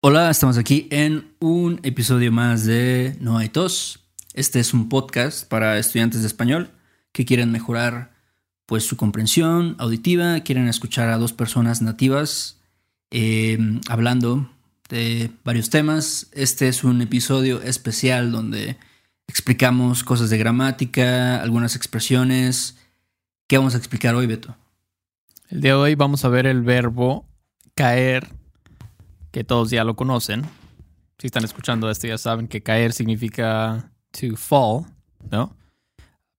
Hola, estamos aquí en un episodio más de No hay tos. Este es un podcast para estudiantes de español que quieren mejorar pues su comprensión auditiva, quieren escuchar a dos personas nativas eh, hablando de varios temas. Este es un episodio especial donde explicamos cosas de gramática, algunas expresiones. ¿Qué vamos a explicar hoy, Beto? El día de hoy vamos a ver el verbo caer, que todos ya lo conocen. Si están escuchando esto ya saben que caer significa to fall, ¿no?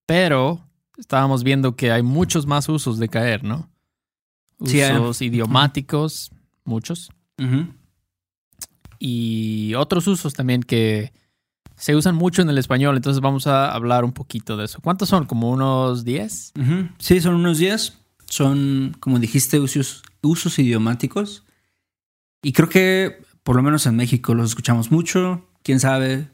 Pero estábamos viendo que hay muchos más usos de caer, ¿no? Sí. Usos idiomáticos, muchos. Y otros usos también que se usan mucho en el español. Entonces vamos a hablar un poquito de eso. ¿Cuántos son? ¿Como unos 10? Ujú. Sí, son unos días. Son, como dijiste, usos, usos idiomáticos. Y creo que, por lo menos en México, los escuchamos mucho. Quién sabe,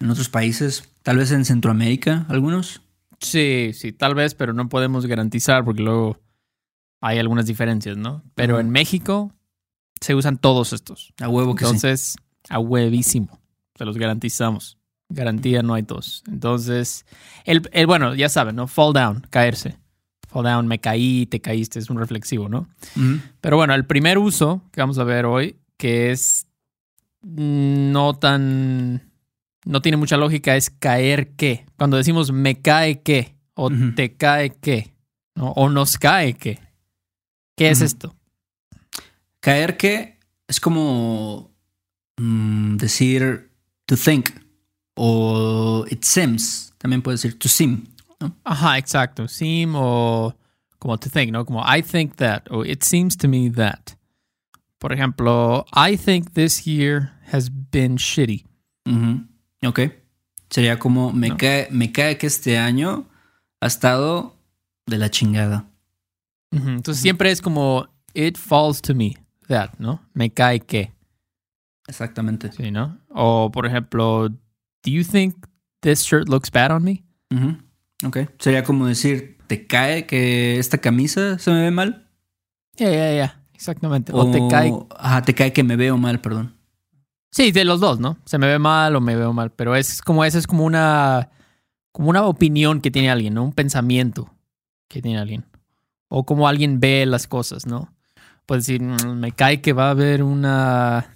en otros países, tal vez en Centroamérica, algunos. Sí, sí, tal vez, pero no podemos garantizar porque luego hay algunas diferencias, ¿no? Pero en México se usan todos estos. A huevo que sí. Entonces, a huevísimo. Se los garantizamos. Garantía no hay dos. Entonces, el, el bueno, ya saben, ¿no? Fall down, caerse. Fall down, me caí, te caíste, es un reflexivo, ¿no? Pero bueno, el primer uso que vamos a ver hoy, que es no tan. No tiene mucha lógica, es caer qué. Cuando decimos me cae qué, o te cae qué, ¿no? o nos cae qué. ¿Qué es esto? Caer que es como mm, decir to think o it seems. También puede decir to seem. Ajá, exacto. Seem o como to think, ¿no? Como I think that o it seems to me that. Por ejemplo, I think this year has been shitty. Ujú. Ok. Sería como me, No. cae, me cae que este año ha estado de la chingada. Entonces siempre es como it falls to me that, ¿no? Me cae que, Exactamente. sí, ¿no? O por ejemplo, do you think this shirt looks bad on me? Ujú. Ok. Sería como decir, ¿te cae que esta camisa se me ve mal? Yeah, yeah, yeah. Exactamente. O, te cae. Ajá, te cae que me veo mal, perdón. Sí, de los dos, ¿no? Se me ve mal o me veo mal. Pero es como, esa es como una. como una opinión que tiene alguien, ¿no? Un pensamiento que tiene alguien. O como alguien ve las cosas, ¿no? Puede decir, "Mm, me cae que va a haber una.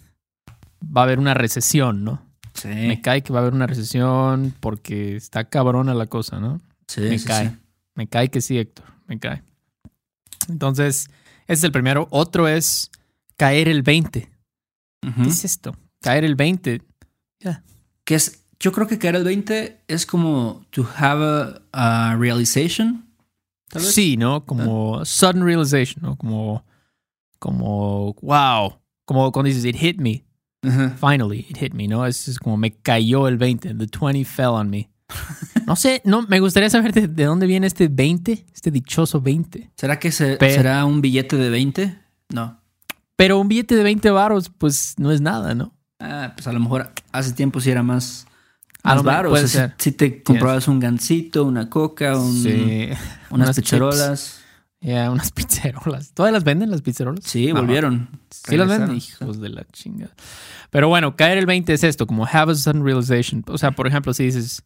va a haber una recesión, ¿no? Sí. Me cae que va a haber una recesión porque está cabrona la cosa, ¿no? Sí, me sí, cae. sí. Me cae que sí, Héctor. Me cae. Entonces, ese es el primero. Otro es caer el 20. Ujú. ¿Qué es esto? Caer el 20. Que es, yo creo que caer al 20 es como to have a, a realization. Tal vez. Sí, ¿no? Como sudden realization, ¿no? Como, como, wow. Como cuando dices, it hit me. Ajá. Finally, it hit me, ¿no? Es, es como me cayó el 20. The 20 fell on me. No sé, no, me gustaría saber de, de dónde viene este 20, este dichoso 20. ¿Será que se- será un billete de 20? No. Pero un billete de 20 varos, pues no es nada, ¿no? Ah, pues a lo mejor hace tiempo sí era más, A más lo mejor baro. puede o sea, ser. si, si te comprabas un gancito, una coca, un- Sí. unas, Unas picharolas. Ya, unas pizzerolas. ¿Todavía las venden las pizzerolas? Sí, No. volvieron. Sí las venden, hijos de la chingada. Pero bueno, caer el 20 es esto, como have a sudden realization. O sea, por ejemplo, si dices,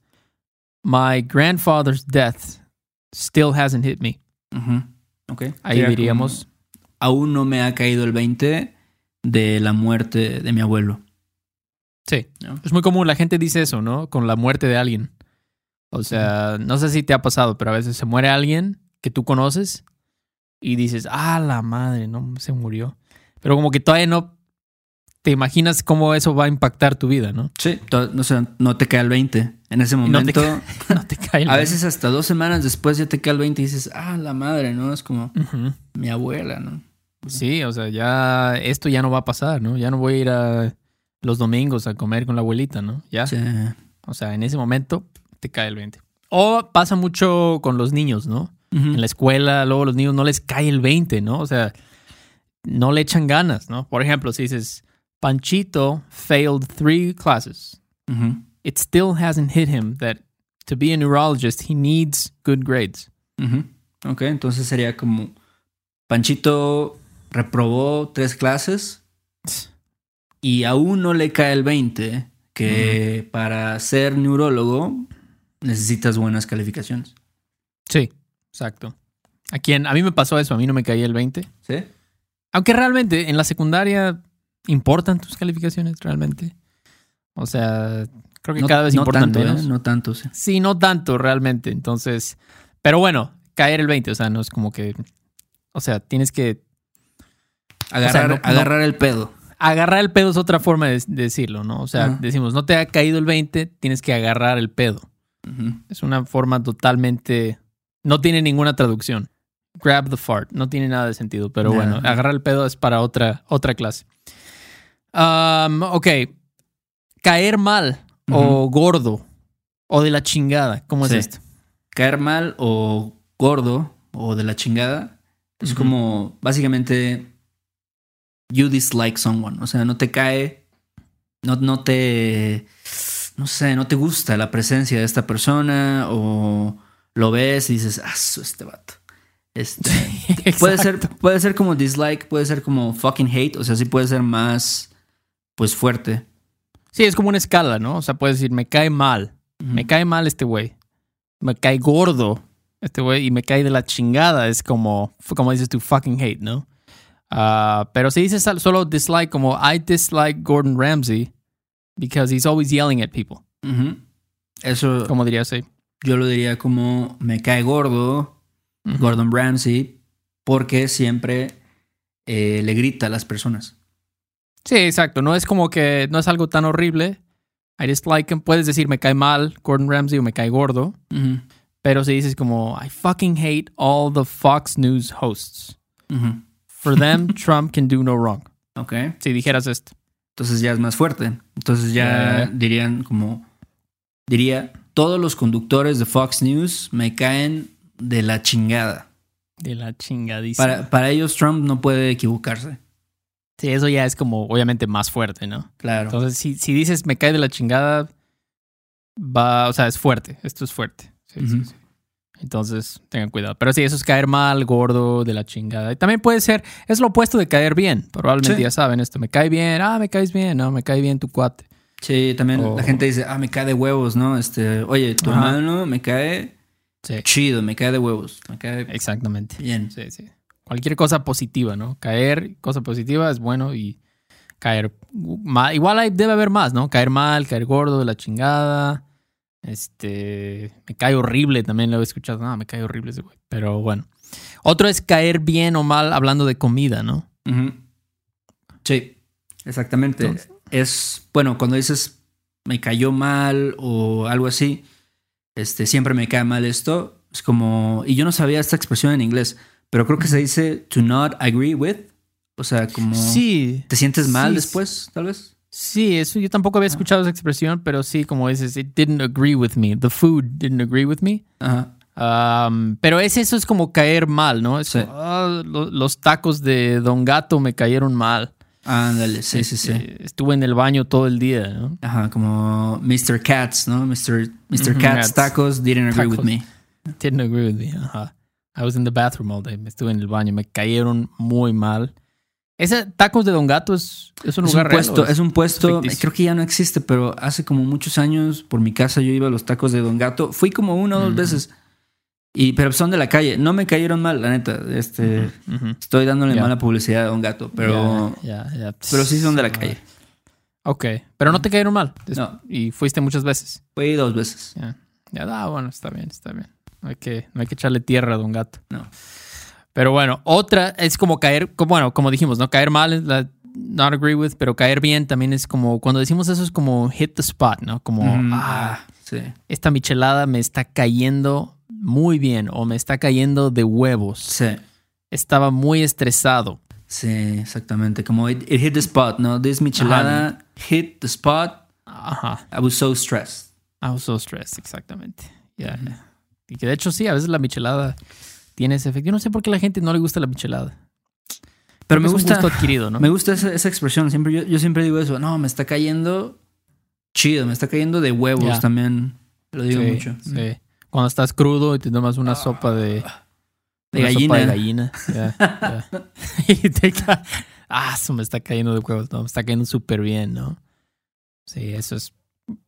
my grandfather's death still hasn't hit me. Ujú. Ok. Ahí Sería diríamos, como, aún no me ha caído el 20 de la muerte de mi abuelo. sí. ¿no? Es muy común, la gente dice eso, ¿no? Con la muerte de alguien. O sea, no sé si te ha pasado, pero a veces se muere alguien que tú conoces y dices, ah, la madre, no se murió. Pero como que todavía no te imaginas cómo eso va a impactar tu vida, ¿no? Sí. No, sé, no te cae el 20. En ese no te momento, No te cae el a veces hasta dos semanas después ya te cae el 20 y dices, ah, la madre, ¿no? Es como mi abuela, ¿no? Sí, o sea, ya esto ya no va a pasar, ¿no? Ya no voy a ir a los domingos a comer con la abuelita, ¿no? Ya. Sí. O sea, en ese momento te cae el 20. O pasa mucho con los niños, ¿no? En la escuela, luego los niños no les cae el 20, ¿no? O sea, no le echan ganas, ¿no? Por ejemplo, si dices, Panchito failed three classes, Ujú. it still hasn't hit him that to be a neurologist, he needs good grades. Ujú. Ok, entonces sería como Panchito reprobó tres clases y aún no le cae el 20 que para ser neurólogo necesitas buenas calificaciones. Sí, exacto. A quien a mí me pasó eso, a mí no me caía el 20. ¿Sí? Aunque realmente en la secundaria importan tus calificaciones realmente. O sea, creo que No- cada vez no importan tanto, ¿eh? No tanto, sí. Sí, no tanto realmente. Entonces, pero bueno, caer el 20, o sea, no es como que, o sea, tienes que Agarrar, no- agarrar el pedo. agarrar el pedo es otra forma de, de decirlo, ¿no? O sea, decimos, no te ha caído el 20, tienes que agarrar el pedo. Es una forma totalmente, no tiene ninguna traducción. Grab the fart, no tiene nada de sentido, pero bueno, agarrar el pedo es para otra, otra clase. Um, ok, caer mal o gordo o de la chingada, ¿cómo Sí. es esto? Caer mal o gordo o de la chingada es como básicamente you dislike someone. O sea, no te cae, no, no te, no sé, no te gusta la presencia de esta persona o lo ves y dices, ah, este vato. Este, puede ser, puede ser como dislike, puede ser como fucking hate, o sea, sí puede ser más, pues fuerte. Sí, es como una escala, ¿no? O sea, puedes decir, me cae mal, me cae mal este güey, me cae gordo este güey y me cae de la chingada, es como, como dices tú, fucking hate, ¿no? Ah, pero si dices solo dislike, como I dislike Gordon Ramsay because he's always yelling at people. Eso como dirías ahí. yo lo diría como me cae gordo Gordon Ramsay porque siempre eh, le grita a las personas. Sí, exacto. No es como que no es algo tan horrible. I dislike him. Puedes decir me cae mal Gordon Ramsay o me cae gordo. Pero si dices como I fucking hate all the Fox News hosts. For them, Trump can do no wrong. Ok. Si dijeras esto. Entonces ya es más fuerte. Entonces ya dirían como diría todos los conductores de Fox News me caen de la chingada. De la chingadísima. Para, para ellos Trump no puede equivocarse. Sí, eso ya es como obviamente más fuerte, ¿no? Claro. Entonces, si, si dices me cae de la chingada, va, o sea, es fuerte. Esto es fuerte. Sí, sí, sí. Entonces, tengan cuidado. Pero sí, eso es caer mal, gordo, de la chingada. Y también puede ser, es lo opuesto de caer bien. Probablemente Sí. ya saben esto. Me cae bien, ah, me caes bien, no, me cae bien tu cuate. Sí, también O- la gente dice, ah, me cae de huevos, ¿no? Este, oye, tu Ajá. hermano me cae Sí, chido, me cae de huevos, me cae exactamente. bien. Sí, sí. Cualquier cosa positiva, ¿no? Caer, cosa positiva es bueno y caer mal. Igual hay, debe haber más, ¿no? Caer mal, caer gordo, de la chingada. Este, me cae horrible, también lo he escuchado. No, me cae horrible ese güey. Pero bueno. Otro es caer bien o mal hablando de comida, ¿no? Sí, exactamente. Entonces- es, bueno, cuando dices me cayó mal o algo así, este, siempre me cae mal esto. Es como, y yo no sabía esta expresión en inglés, pero creo que se dice to not agree with. O sea, como Sí, te sientes mal sí. después, tal vez. sí, eso yo tampoco había escuchado esa expresión, pero sí, como dices, it didn't agree with me. The food didn't agree with me. Ajá. Um, pero es eso es como caer mal, ¿no? Es Sí. como, "Ah, lo- los tacos de Don Gato me cayeron mal. Ándale, sí, sí, sí. Este, Estuve en el baño todo el día, ¿no? Ajá, como Mr. Katz, ¿no? Mr. Mr. Katz. tacos didn't agree with me. Didn't agree with me. Ajá. I was in the bathroom all day. Estuve en el baño. Me cayeron muy mal. Ese tacos de Don Gato es, es un Es lugar un real, puesto, ¿o es un puesto, creo que ya no existe, pero hace como muchos años por mi casa yo iba a los tacos de Don Gato. Fui como una o dos Mm. veces. Y, pero son de la calle. No me cayeron mal, la neta. Este. Estoy dándole mala publicidad a Don Gato, pero, pero sí son de la calle. Ok, pero no te cayeron mal. No. Y fuiste muchas veces. Fui dos veces. Ya, ya, ah, bueno, está bien, está bien. No hay que, no hay que echarle tierra a Don Gato. No. Pero bueno, otra es como caer, como, bueno, como dijimos, ¿no? Caer mal es la not agree with, pero caer bien también es como, cuando decimos eso es como hit the spot, ¿no? Como, Mm, ah, sí. esta michelada me está cayendo muy bien o me está cayendo de huevos. Sí. Estaba muy estresado. Sí, exactamente. Como it, it hit the spot, ¿no? This michelada hit the spot. Ajá. I was so stressed. I was so stressed, exactamente. Ya, ya. Y que de hecho sí, a veces la michelada tiene ese efecto. Yo no sé por qué a la gente no le gusta la michelada. Pero me gusta, gusto adquirido, ¿no? me gusta esa, esa expresión. Siempre, yo, yo siempre digo eso. No, me está cayendo chido. Me está cayendo de huevos Ya. también. Lo digo Sí, mucho. sí. Cuando estás crudo y te tomas una sopa de, De una gallina. sopa de gallina. Y te, ca- ah, eso me está cayendo de huevos, no, me está cayendo súper bien, ¿no? Sí, eso es,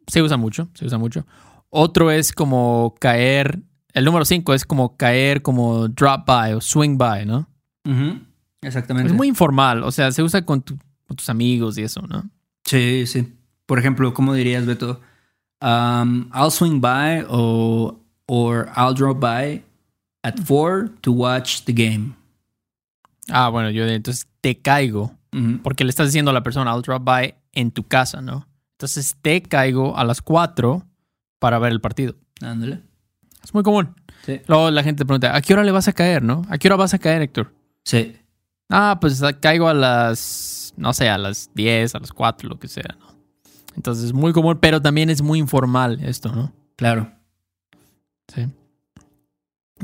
se usa mucho, se usa mucho. Otro es como caer, el número 5 es como caer como drop by o swing by, ¿no? Exactamente. Es muy informal, o sea, se usa con, tu- con tus amigos y eso, ¿no? Sí, sí. Por ejemplo, ¿cómo dirías, Beto? Um, I'll swing by o or I'll drop by at four to watch the game. Ah, bueno, yo entonces te caigo, porque le estás diciendo a la persona, I'll drop by en tu casa, ¿no? Entonces te caigo a las 4 para ver el partido. Ándale. Es muy común. Sí. Luego la gente pregunta, ¿a qué hora le vas a caer, no? ¿A qué hora vas a caer, Héctor? Sí. Ah, pues caigo a las, no sé, a las 10, a las 4, lo que sea, ¿no? Entonces es muy común, pero también es muy informal esto, ¿no? Claro. Sí.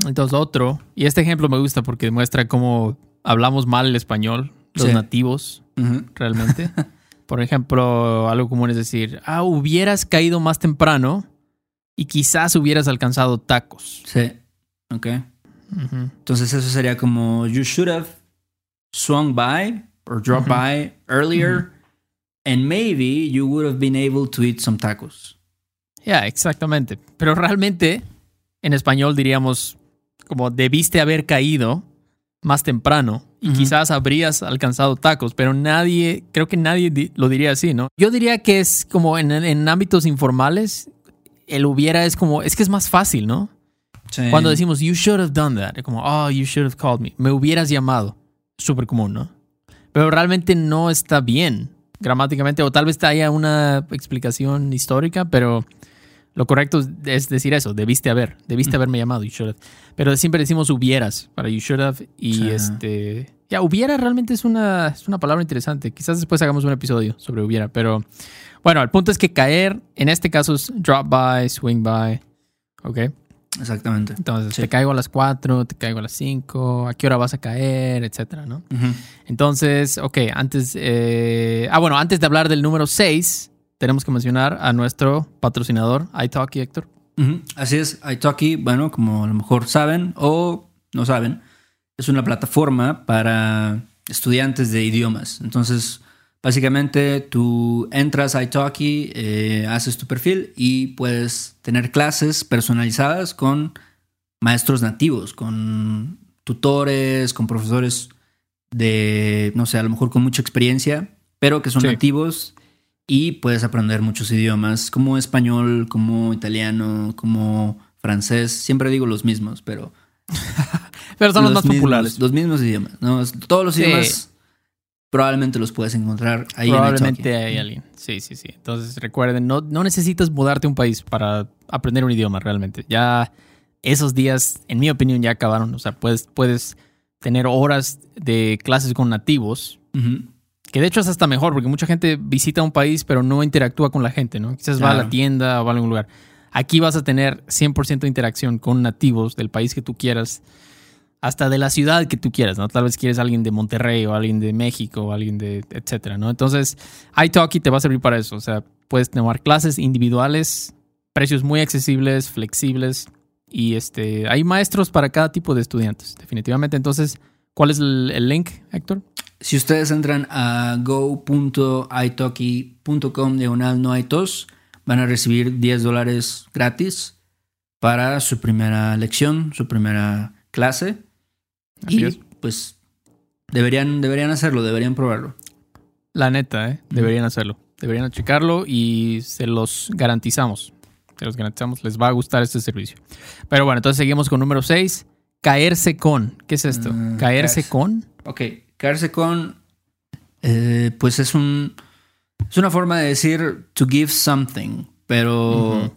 Entonces otro, y este ejemplo me gusta porque demuestra cómo hablamos mal el español, los Sí. nativos, realmente. Por ejemplo, algo común es decir, ah, hubieras caído más temprano y quizás hubieras alcanzado tacos. Sí. Ok. Entonces eso sería como you should have swung by or dropped by earlier and maybe you would have been able to eat some tacos. Ya, exactamente. Pero realmente, en español diríamos como debiste haber caído más temprano y quizás habrías alcanzado tacos, pero nadie, creo que nadie di- lo diría así, ¿no? Yo diría que es como en, en ámbitos informales, el hubiera es como, es que es más fácil, ¿no? Sí. Cuando decimos, you should have done that, es como, oh, you should have called me, me hubieras llamado. Súper común, ¿no? Pero realmente no está bien gramáticamente, o tal vez haya una explicación histórica, pero lo correcto es decir eso, debiste haber, debiste haberme llamado, you should have. Pero siempre decimos hubieras para you should have y Sí. este... Ya, hubiera realmente es una, es una palabra interesante. Quizás después hagamos un episodio sobre hubiera, pero bueno, el punto es que caer, en este caso es drop by, swing by, ¿ok? Exactamente. Entonces, Sí. te caigo a las 4, te caigo a las 5, a qué hora vas a caer, etcétera, ¿no? Entonces, ok, antes. eh, ah, bueno, antes de hablar del número 6, tenemos que mencionar a nuestro patrocinador, iTalki, Héctor. Así es, Italki, bueno, como a lo mejor saben o no saben, es una plataforma para estudiantes de idiomas. Entonces, básicamente tú entras a Italki, eh, haces tu perfil y puedes tener clases personalizadas con maestros nativos, con tutores, con profesores de, no sé, a lo mejor con mucha experiencia, pero que son Sí. nativos y puedes aprender muchos idiomas, como español, como italiano, como francés. Siempre digo los mismos, pero... Pero son los, más mismos- populares. Los mismos idiomas. ¿no? Todos los Sí. idiomas probablemente los puedes encontrar ahí en Probablemente hay alguien. Sí, sí, sí. Entonces, recuerden, no, no necesitas mudarte a un país para aprender un idioma realmente. Ya esos días, en mi opinión, ya acabaron. O sea, puedes, puedes tener horas de clases con nativos. Que de hecho es hasta mejor, porque mucha gente visita un país pero no interactúa con la gente, ¿no? Quizás va a la tienda o va a algún lugar. Aquí vas a tener 100% de interacción con nativos del país que tú quieras, hasta de la ciudad que tú quieras, ¿no? Tal vez quieres alguien de Monterrey o alguien de México o alguien de etcétera, ¿no? Entonces, iTalki te va a servir para eso. O sea, puedes tomar clases individuales, precios muy accesibles, flexibles y este, hay maestros para cada tipo de estudiantes, definitivamente. Entonces, ¿cuál es el, link, Héctor? Si ustedes entran a go.italki.com diagonal no hay tos, van a recibir 10 dólares gratis para su primera lección, su primera clase. Y es. pues deberían, deberían hacerlo, deberían probarlo. La neta, ¿eh? Deberían hacerlo. Deberían checarlo y se los garantizamos. Se los garantizamos, les va a gustar este servicio. Pero bueno, entonces seguimos con número 6. Caerse con. ¿Qué es esto? Mm, caerse caerse. con. Ok, caerse con, eh, pues es un, es una forma de decir to give something, pero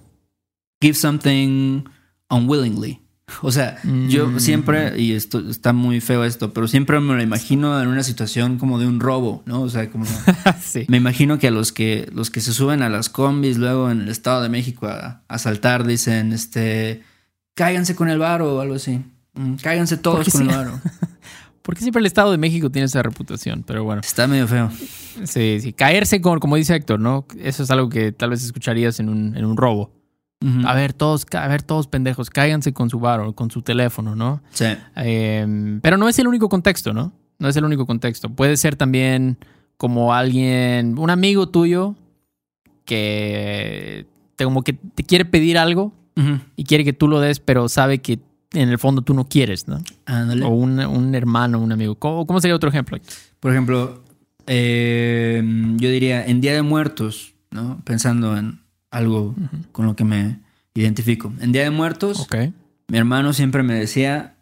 give something unwillingly. O sea, yo Mm. siempre, y esto está muy feo esto, pero siempre me lo imagino en una situación como de un robo, ¿no? O sea, como sí. me imagino que a los que los que se suben a las combis luego en el Estado de México a, a asaltar dicen, este, cáiganse con el varo o algo así. Mm, Cáiganse todos con el sí. varo. Porque siempre el Estado de México tiene esa reputación, pero bueno. Está medio feo. Sí, sí. Caerse con, como dice Héctor, ¿no? Eso es algo que tal vez escucharías en un, en un robo. A ver, todos, a ver, todos pendejos, cáiganse con su varo, con su teléfono, ¿no? Sí. Eh, pero no es el único contexto, ¿no? No es el único contexto. Puede ser también como alguien, un amigo tuyo que te, como que te quiere pedir algo y quiere que tú lo des, pero sabe que en el fondo tú no quieres, ¿no? Ándale. O un, un hermano, un amigo. ¿Cómo, cómo sería otro ejemplo? Por ejemplo, eh, yo diría en Día de Muertos, ¿no? Pensando en algo con lo que me identifico. En Día de Muertos, mi hermano siempre me decía,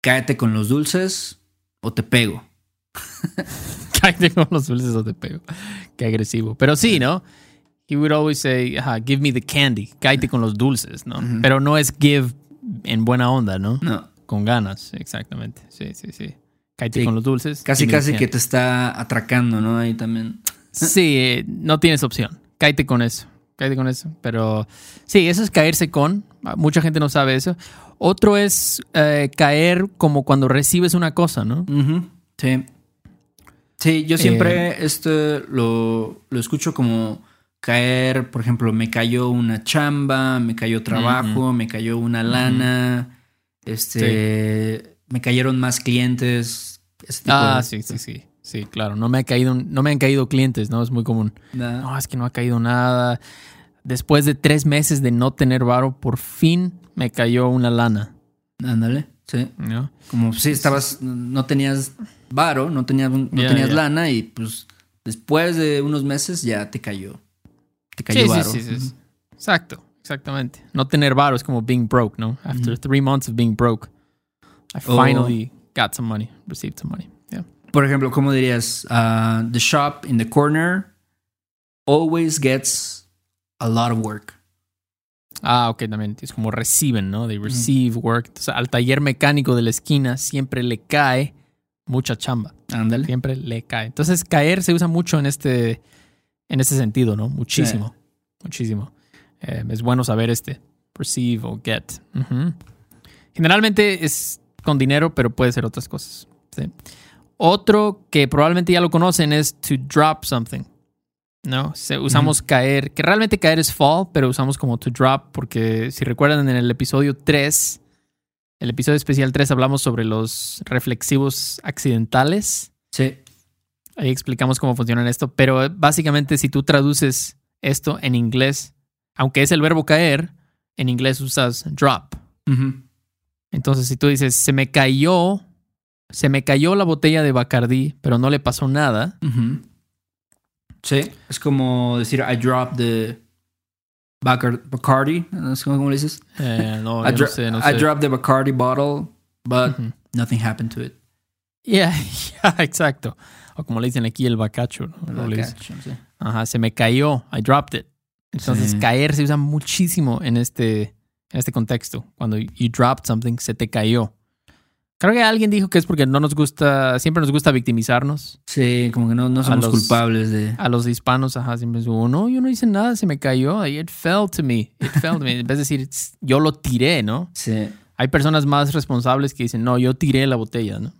cáete con los dulces o te pego. Cállate con los dulces o te pego. Qué agresivo. Pero sí, ¿no? He would always say, ajá, give me the candy. Cállate con los dulces, ¿no? Pero no es give en buena onda, ¿no? No, Con ganas, exactamente. Sí, sí, sí. Cállate Sí, con los dulces. casi casi que te está atracando, ¿no? Ahí también. Sí, eh, no tienes opción. Cállate con eso. Cállate con eso. Pero sí, eso es caerse con. Mucha gente no sabe eso. Otro es eh, caer como cuando recibes una cosa, ¿no? Sí. Sí, yo siempre esto lo, lo escucho como caer, por ejemplo, me cayó una chamba, me cayó trabajo, me cayó una lana, este, me cayeron más clientes. ese tipo Ah, de- sí, sí, sí. Sí, claro. No me, ha caído, no me han caído clientes, ¿no? Es muy común. No, es que no ha caído nada. Después de tres meses de no tener varo, por fin me cayó una lana, Ándale, sí. ¿no? Como si estabas, no tenías varo, no tenías, no tenías lana y pues después de unos meses ya te cayó. Te cayó Sí, varo. sí, sí, sí. Exacto, exactamente. No tener varo es como being broke, ¿no? After three months of being broke, I finally got some money, received some money. Por ejemplo, ¿cómo dirías? Uh, the shop in the corner always gets a lot of work. Ah, ok, también. Es como reciben, ¿no? They receive work. Entonces, al taller mecánico de la esquina siempre le cae mucha chamba. Ándale. Siempre le cae. Entonces, caer se usa mucho en este, en este sentido, ¿no? Muchísimo. Muchísimo. Eh, es bueno saber este. Receive o get. Generalmente es con dinero, pero puede ser otras cosas. ¿sí? Otro que probablemente ya lo conocen es to drop something. ¿No? Se- usamos caer, que realmente caer es fall, pero usamos como to drop porque si recuerdan en el episodio 3, el episodio especial 3 hablamos sobre los reflexivos accidentales. Sí. Ahí explicamos cómo funciona esto, pero básicamente si tú traduces esto en inglés, aunque es el verbo caer, en inglés usas drop. Entonces si tú dices, se me cayó, se me cayó la botella de Bacardí, pero no le pasó nada. Sí. Es como decir, I dropped the Bacar- Bacardi. ¿Cómo le dices? eh, no, I, no sé, no I sé. dropped the Bacardi bottle, but nothing happened to it. Yeah, yeah, exacto. O como le dicen aquí el bacacho. ¿no? Sí. Ajá, se me cayó. I dropped it. Entonces, Sí. caer se usa muchísimo en este, en este contexto. Cuando you dropped something, se te cayó. Creo que alguien dijo que es porque no nos gusta, siempre nos gusta victimizarnos. Sí, como que no, no somos los- culpables de... A los hispanos, ajá, siempre es como, no, yo no hice nada, se me cayó. It fell to me. It fell to me. En vez de decir, yo lo tiré, ¿no? Sí. Hay personas más responsables que dicen, no, yo tiré la botella, ¿no?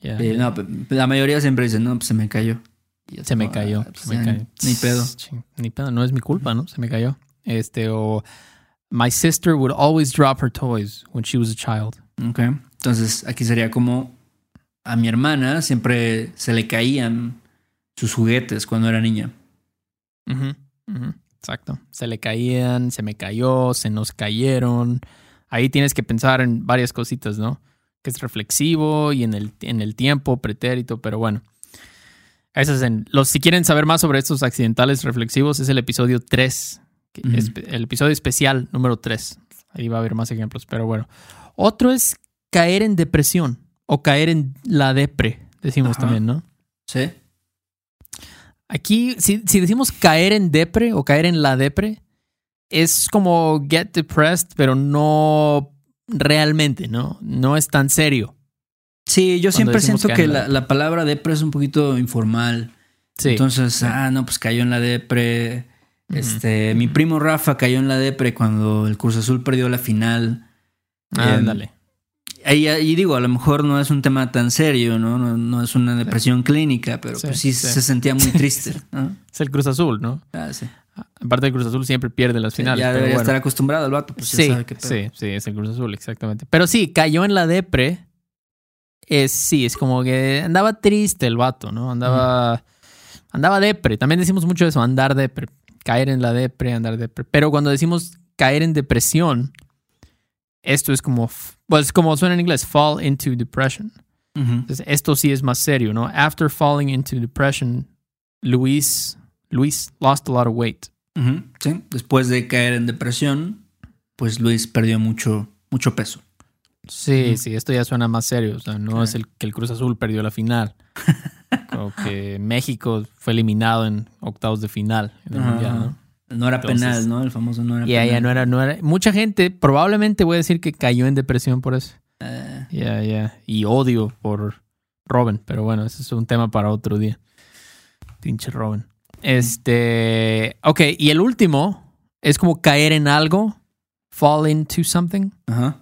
Ya. Sí, no, la mayoría siempre dice, no, pues se me cayó. Y es Se me como, cayó. ah, pues se me cayó. Ni pedo. Ni pedo. No es mi culpa, ¿no? Se me cayó. Este, o My sister would always drop her toys when she was a child. Ok. Entonces, aquí sería como a mi hermana siempre se le caían sus juguetes cuando era niña. Exacto. Se le caían, se me cayó, se nos cayeron. Ahí tienes que pensar en varias cositas, ¿no? Que es reflexivo y en el, en el tiempo, pretérito, pero bueno. Eso es en, los, si quieren saber más sobre estos accidentales reflexivos, es el episodio 3. que Ujú. es el episodio especial número 3. Ahí va a haber más ejemplos, pero bueno. Otro es caer en depresión o caer en la depre, decimos Ajá. también, ¿no? Sí. Aquí, si, si decimos caer en depre o caer en la depre, es como get depressed, pero no realmente, ¿no? No es tan serio. Sí, yo siempre siento que la la, la palabra depre es un poquito informal. Sí. Entonces, ah, no, pues cayó en la depre. Este, mi primo Rafa cayó en la depre cuando el Cruz Azul perdió la final. Ándale. Ahí, ahí digo, a lo mejor no es un tema tan serio, ¿no? No, no es una depresión clínica, pero Sí, pues sí, sí. se sentía muy triste. ¿no? Es el Cruz Azul, ¿no? Ah, sí. Aparte, el Cruz Azul siempre pierde las Sí, finales. ya debería bueno. estar acostumbrado el vato, pues ya sí, sabe qué pedo. sí, sí, es el Cruz Azul, exactamente. Pero sí, cayó en la depre es sí, es como que andaba triste el vato, ¿no? Andaba, andaba depre. También decimos mucho eso, andar depre, caer en la depre, andar depre. Pero cuando decimos caer en depresión, esto es como, pues como suena en inglés, fall into depression. Entonces, esto sí es más serio, ¿no? After falling into depression, Luis, Luis lost a lot of weight. Sí, después de caer en depresión, pues Luis perdió mucho, mucho peso. Sí, sí, esto ya suena más serio. O sea, no es el que el Cruz Azul perdió la final. Como que México fue eliminado en octavos de final en el mundial, ¿no? No era Entonces- penal, ¿no? El famoso no era Ya, penal. ya no era, no era. Mucha gente, probablemente voy a decir que cayó en depresión por eso. Eh, Ya, ya. Y odio por Robin, pero bueno, ese es un tema para otro día. Pinche Robin. Este. Ok, y el último es como caer en algo, fall into something. ajá.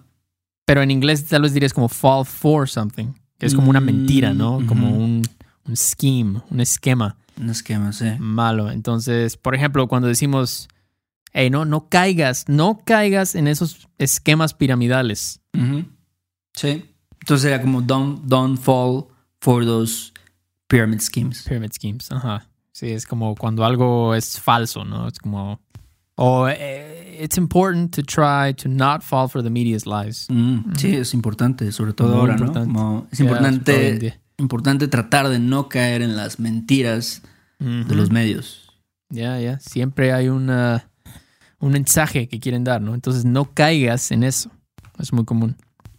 Pero en inglés tal vez dirías como fall for something, que es como una Mm, mentira, ¿no? Como ujú. un, un scheme, un esquema Un esquema, sí. malo. Entonces, por ejemplo, cuando decimos, hey, no, no caigas, no caigas en esos esquemas piramidales. Ujú. Sí. Entonces sería como don't, don't fall for those pyramid schemes. Pyramid schemes, ajá. Sí, es como cuando algo es falso, ¿no? Es como, o eh, it's important to try to not fall for the media's lies. Mm, Sí, es importante, sobre todo Muy ahora, importante. ¿no? Como es en importante. Importante tratar de no caer en las mentiras de los medios. Ya, ya. Siempre hay una, un mensaje que quieren dar, ¿no? Entonces no caigas en eso. Es muy común.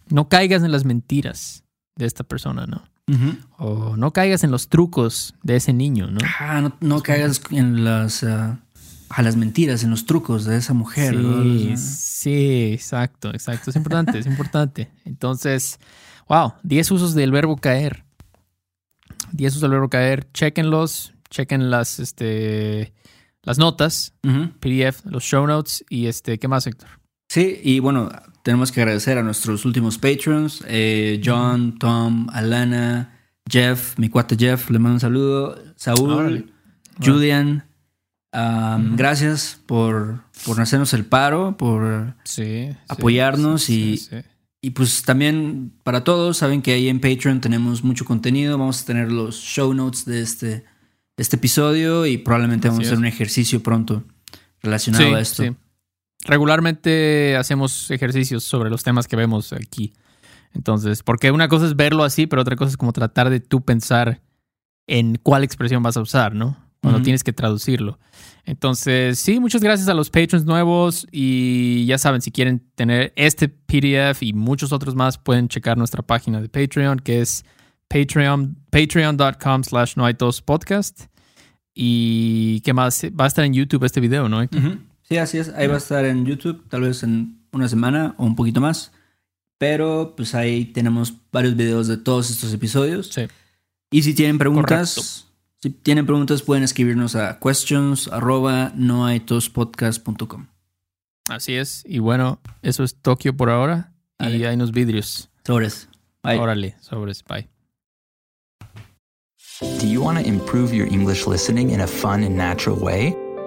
No caigas en las mentiras de esta persona, ¿no? O no caigas en los trucos de ese niño, ¿no? Ah, no, no caigas en las, ah, a las mentiras, en los trucos de esa mujer. ¿no? Sí, O sea, sí, exacto, exacto. Es importante, es importante. Entonces, wow, 10 usos del verbo caer. 10 usos del verbo caer. Chequenlos, chequen las, este, las notas. PDF, los show notes y este, ¿qué más, Héctor? Sí, y bueno, tenemos que agradecer a nuestros últimos patrons, eh, John, Tom, Alana, Jeff, mi cuate Jeff, le mando un saludo, Saúl, Órale. Julian, um, gracias por, por hacernos el paro, por... Sí. Apoyarnos sí, y- sí. Y pues también para todos, saben que ahí en Patreon tenemos mucho contenido, vamos a tener los show notes de este, este episodio y probablemente vamos a hacer un ejercicio pronto relacionado Sí, a esto. sí. Regularmente hacemos ejercicios sobre los temas que vemos aquí. Entonces, porque una cosa es verlo así, pero otra cosa es como tratar de tú pensar en cuál expresión vas a usar, ¿no? Cuando tienes que traducirlo. Entonces, sí, muchas gracias a los patrons nuevos y ya saben, si quieren tener este PDF y muchos otros más, pueden checar nuestra página de Patreon, que es Patreon, patreon.com slash no hay tos podcast. Y qué más, va a estar en YouTube este video, ¿no? Ujú. Sí, así es. Ahí va a estar en YouTube, tal vez en una semana o un poquito más. Pero pues ahí tenemos varios videos de todos estos episodios. Sí. Y si tienen preguntas, Correcto. Si tienen preguntas pueden escribirnos a questions arroba noaitospodcast.com. Así es. Y bueno, eso es Tokio por ahora. Y Dale. hay unos vidrios. Sobres. Bye. Órale, sobres. Bye. Do you want to improve your English listening in a fun and natural way?